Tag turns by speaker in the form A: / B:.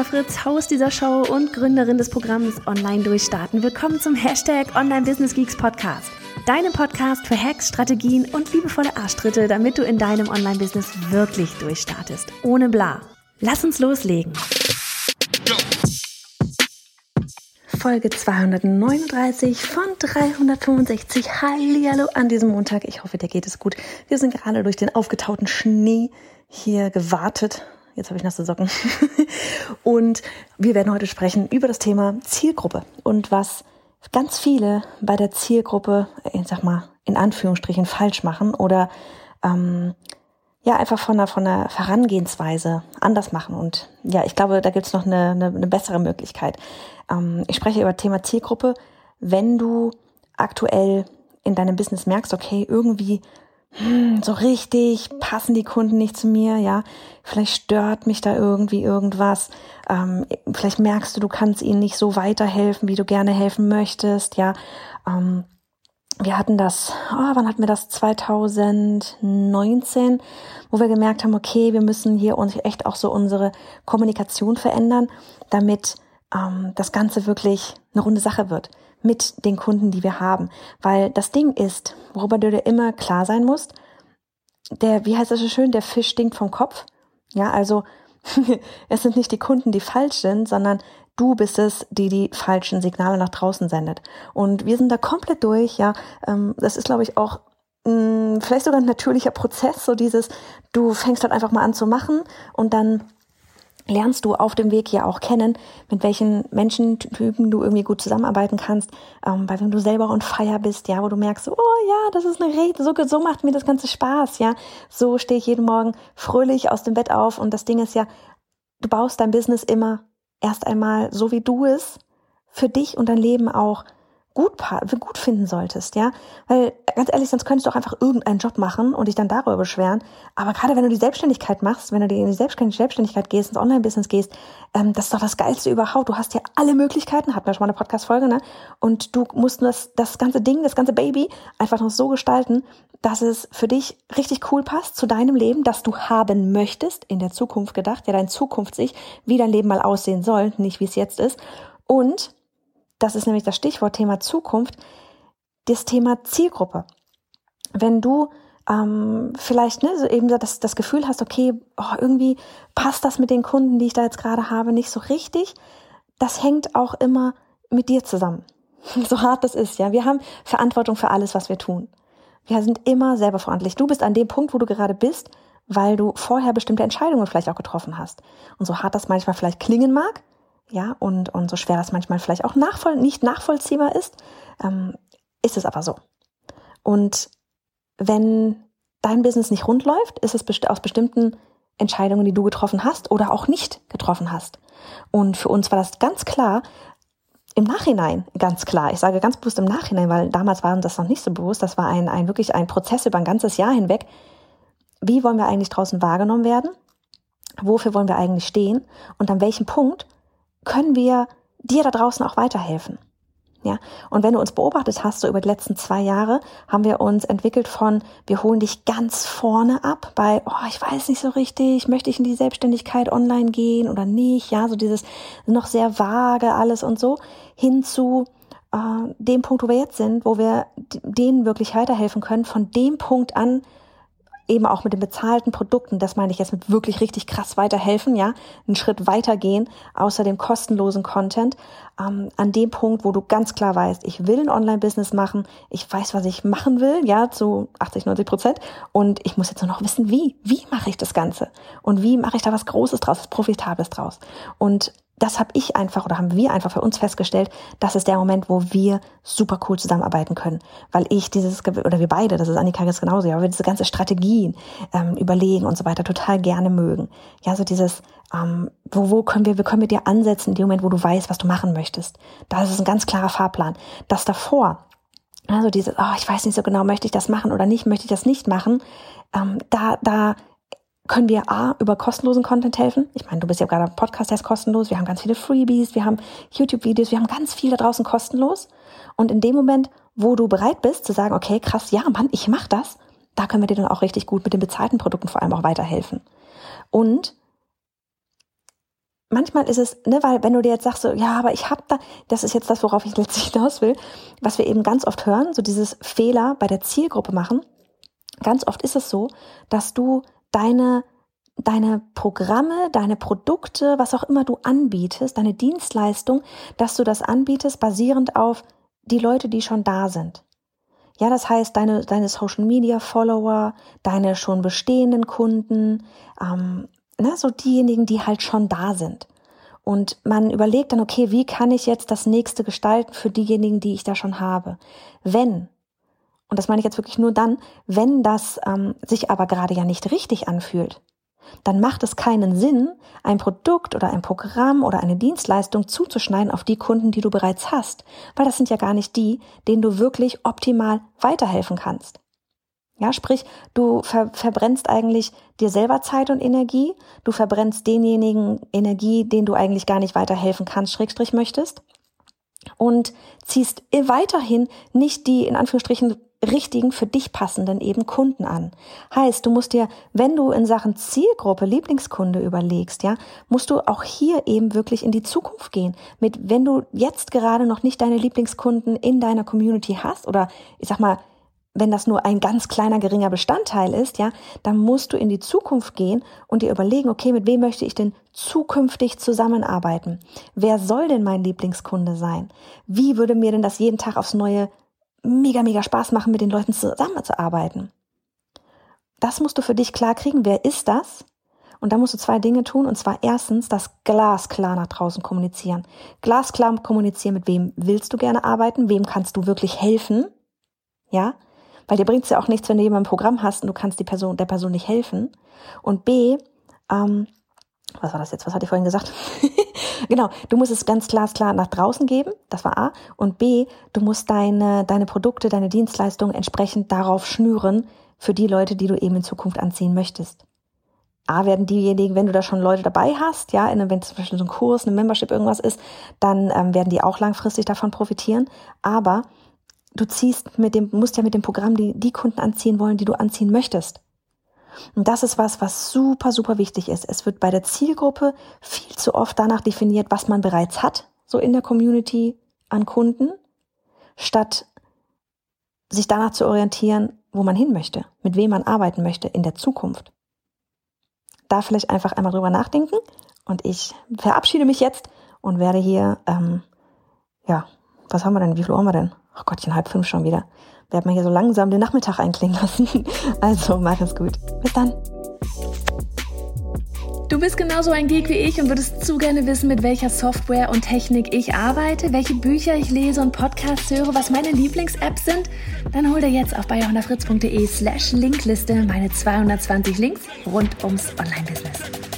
A: Johanna Fritz, Haus dieser Show und Gründerin des Programms Online Durchstarten. Willkommen zum Hashtag Online Business Geeks Podcast. Deinem Podcast für Hacks, Strategien und liebevolle Arschtritte, damit du in deinem Online-Business wirklich durchstartest. Ohne bla. Lass uns loslegen. Folge 239 von 365. Hallihallo an diesem Montag. Ich hoffe, dir geht es gut. Wir sind gerade durch den aufgetauten Schnee hier gewartet Jetzt habe ich nasse Socken. und wir werden heute sprechen über das Thema Zielgruppe und was ganz viele bei der Zielgruppe, ich sag mal, in Anführungsstrichen falsch machen oder ähm, ja, einfach von der, von der Herangehensweise anders machen. Und ja, ich glaube, da gibt's noch eine, eine, eine bessere Möglichkeit. Ähm, ich spreche über Thema Zielgruppe. Wenn du aktuell in deinem Business merkst, okay, irgendwie so richtig passen die Kunden nicht zu mir, ja, vielleicht stört mich da irgendwie irgendwas, ähm, vielleicht merkst du, du kannst ihnen nicht so weiterhelfen, wie du gerne helfen möchtest, ja. Ähm, wir hatten das, oh, wann hatten wir das? 2019, wo wir gemerkt haben, okay, wir müssen hier uns echt auch so unsere Kommunikation verändern, damit ähm, das Ganze wirklich eine runde Sache wird mit den Kunden, die wir haben. Weil das Ding ist, worüber du dir immer klar sein musst, der, wie heißt das so schön, der Fisch stinkt vom Kopf. Ja, also es sind nicht die Kunden, die falsch sind, sondern du bist es, die die falschen Signale nach draußen sendet. Und wir sind da komplett durch, ja. Ähm, das ist, glaube ich, auch mh, mm, vielleicht sogar ein natürlicher Prozess, so dieses, du fängst halt einfach mal an zu machen und dann lernst du auf dem Weg ja auch kennen, mit welchen Menschentypen du irgendwie gut zusammenarbeiten kannst, ähm, weil wenn du selber on fire bist, ja, wo du merkst, oh ja, das ist eine Rede, so, so macht mir das ganze Spaß, ja, so stehe ich jeden Morgen fröhlich aus dem Bett auf und das Ding ist ja, du baust dein Business immer erst einmal so, wie du es für dich und dein Leben auch gut, gut finden solltest, ja. Weil, ganz ehrlich, sonst könntest du auch einfach irgendeinen Job machen und dich dann darüber beschweren. Aber gerade wenn du die Selbstständigkeit machst, wenn du in die Selbstständigkeit gehst, ins Online-Business gehst, ähm, das ist doch das Geilste überhaupt. Du hast ja alle Möglichkeiten, hatten wir schon mal eine Podcast-Folge, ne? Und du musst das, das ganze Ding, das ganze Baby einfach noch so gestalten, dass es für dich richtig cool passt zu deinem Leben, das du haben möchtest, in der Zukunft gedacht, ja, dein Zukunft sich, wie dein Leben mal aussehen soll, nicht wie es jetzt ist. Und das ist nämlich das Stichwort Thema Zukunft, das Thema Zielgruppe. Wenn du ähm, vielleicht ne, so eben das, das Gefühl hast, okay, oh, irgendwie passt das mit den Kunden, die ich da jetzt gerade habe, nicht so richtig, das hängt auch immer mit dir zusammen. So hart das ist, ja. Wir haben Verantwortung für alles, was wir tun. Wir sind immer selber verantwortlich. Du bist an dem Punkt, wo du gerade bist, weil du vorher bestimmte Entscheidungen vielleicht auch getroffen hast. Und so hart das manchmal vielleicht klingen mag, ja, und, und so schwer das manchmal vielleicht auch nachvoll nicht nachvollziehbar ist, ähm, ist es aber so. Und wenn dein Business nicht rund läuft, ist es best aus bestimmten Entscheidungen, die du getroffen hast oder auch nicht getroffen hast. Und für uns war das ganz klar, im Nachhinein ganz klar. Ich sage ganz bewusst im Nachhinein, weil damals war uns das noch nicht so bewusst. Das war ein, ein wirklich ein Prozess über ein ganzes Jahr hinweg. Wie wollen wir eigentlich draußen wahrgenommen werden? Wofür wollen wir eigentlich stehen? Und an welchem Punkt können wir dir da draußen auch weiterhelfen. Ja, und wenn du uns beobachtet hast, so über die letzten zwei Jahre, haben wir uns entwickelt von, wir holen dich ganz vorne ab bei, oh, ich weiß nicht so richtig, möchte ich in die Selbstständigkeit online gehen oder nicht, ja, so dieses noch sehr vage alles und so, hin zu äh, dem Punkt, wo wir jetzt sind, wo wir denen wirklich weiterhelfen können, von dem Punkt an, eben auch mit den bezahlten Produkten, das meine ich jetzt mit wirklich richtig krass weiterhelfen, ja, einen Schritt weitergehen, außer dem kostenlosen Content, ähm, an dem Punkt, wo du ganz klar weißt, ich will ein Online-Business machen, ich weiß, was ich machen will, ja, zu 80, 90 Prozent, und ich muss jetzt nur noch wissen, wie, wie mache ich das Ganze? Und wie mache ich da was Großes draus, was Profitables draus. Und das habe ich einfach oder haben wir einfach für uns festgestellt, das ist der Moment, wo wir super cool zusammenarbeiten können. Weil ich dieses, oder wir beide, das ist Annika jetzt genauso, ja, weil wir diese ganze Strategien ähm, überlegen und so weiter total gerne mögen. Ja, so dieses, ähm, wo, wo können wir, wir können mit dir ansetzen in dem Moment, wo du weißt, was du machen möchtest. Das ist ein ganz klarer Fahrplan. Das davor, also dieses, oh, ich weiß nicht so genau, möchte ich das machen oder nicht, möchte ich das nicht machen, ähm, da, da können wir A, über kostenlosen Content helfen. Ich meine, du bist ja gerade am Podcast, der ist kostenlos. Wir haben ganz viele Freebies, wir haben YouTube-Videos, wir haben ganz viel da draußen kostenlos. Und in dem Moment, wo du bereit bist zu sagen, okay, krass, ja, Mann, ich mach das, da können wir dir dann auch richtig gut mit den bezahlten Produkten vor allem auch weiterhelfen. Und manchmal ist es, ne, weil wenn du dir jetzt sagst, so, ja, aber ich hab da, das ist jetzt das, worauf ich letztlich hinaus will, was wir eben ganz oft hören, so dieses Fehler bei der Zielgruppe machen. Ganz oft ist es so, dass du deine deine Programme, deine Produkte, was auch immer du anbietest, deine Dienstleistung, dass du das anbietest basierend auf die Leute, die schon da sind. Ja, das heißt, deine, deine Social Media Follower, deine schon bestehenden Kunden, ähm, ne, so diejenigen, die halt schon da sind. Und man überlegt dann, okay, wie kann ich jetzt das nächste gestalten für diejenigen, die ich da schon habe? Wenn und das meine ich jetzt wirklich nur dann, wenn das ähm, sich aber gerade ja nicht richtig anfühlt, dann macht es keinen Sinn, ein Produkt oder ein Programm oder eine Dienstleistung zuzuschneiden auf die Kunden, die du bereits hast, weil das sind ja gar nicht die, denen du wirklich optimal weiterhelfen kannst. Ja, sprich, du ver verbrennst eigentlich dir selber Zeit und Energie, du verbrennst denjenigen Energie, den du eigentlich gar nicht weiterhelfen kannst, Schrägstrich möchtest, und ziehst weiterhin nicht die in Anführungsstrichen richtigen, für dich passenden eben Kunden an. Heißt, du musst dir, wenn du in Sachen Zielgruppe, Lieblingskunde überlegst, ja, musst du auch hier eben wirklich in die Zukunft gehen. Mit, wenn du jetzt gerade noch nicht deine Lieblingskunden in deiner Community hast oder ich sag mal, wenn das nur ein ganz kleiner, geringer Bestandteil ist, ja, dann musst du in die Zukunft gehen und dir überlegen, okay, mit wem möchte ich denn zukünftig zusammenarbeiten? Wer soll denn mein Lieblingskunde sein? Wie würde mir denn das jeden Tag aufs Neue mega, mega Spaß machen, mit den Leuten zusammenzuarbeiten. Das musst du für dich klar kriegen. Wer ist das? Und da musst du zwei Dinge tun. Und zwar erstens das glasklar nach draußen kommunizieren. Glasklar kommunizieren, mit wem willst du gerne arbeiten? Wem kannst du wirklich helfen? Ja? Weil dir bringt es ja auch nichts, wenn du jemanden ein Programm hast und du kannst die Person, der Person nicht helfen. Und B, ähm, was war das jetzt? Was hatte ich vorhin gesagt? genau, du musst es ganz klar, klar nach draußen geben, das war A. Und B, du musst deine, deine Produkte, deine Dienstleistungen entsprechend darauf schnüren für die Leute, die du eben in Zukunft anziehen möchtest. A werden diejenigen, wenn du da schon Leute dabei hast, ja, wenn zum Beispiel so ein Kurs, eine Membership irgendwas ist, dann ähm, werden die auch langfristig davon profitieren. Aber du ziehst mit dem, musst ja mit dem Programm die, die Kunden anziehen wollen, die du anziehen möchtest. Und das ist was, was super, super wichtig ist. Es wird bei der Zielgruppe viel zu oft danach definiert, was man bereits hat, so in der Community an Kunden, statt sich danach zu orientieren, wo man hin möchte, mit wem man arbeiten möchte in der Zukunft. Da vielleicht einfach einmal drüber nachdenken und ich verabschiede mich jetzt und werde hier, ähm, ja, was haben wir denn? Wie viel haben wir denn? Ach Gottchen, halb fünf schon wieder werden wir hier so langsam den Nachmittag einklingen lassen. Also mach es gut. Bis dann.
B: Du bist genauso ein Geek wie ich und würdest zu gerne wissen, mit welcher Software und Technik ich arbeite, welche Bücher ich lese und Podcasts höre, was meine Lieblings-Apps sind? Dann hol dir jetzt auf bayerhonderfritz.de slash Linkliste meine 220 Links rund ums Online-Business.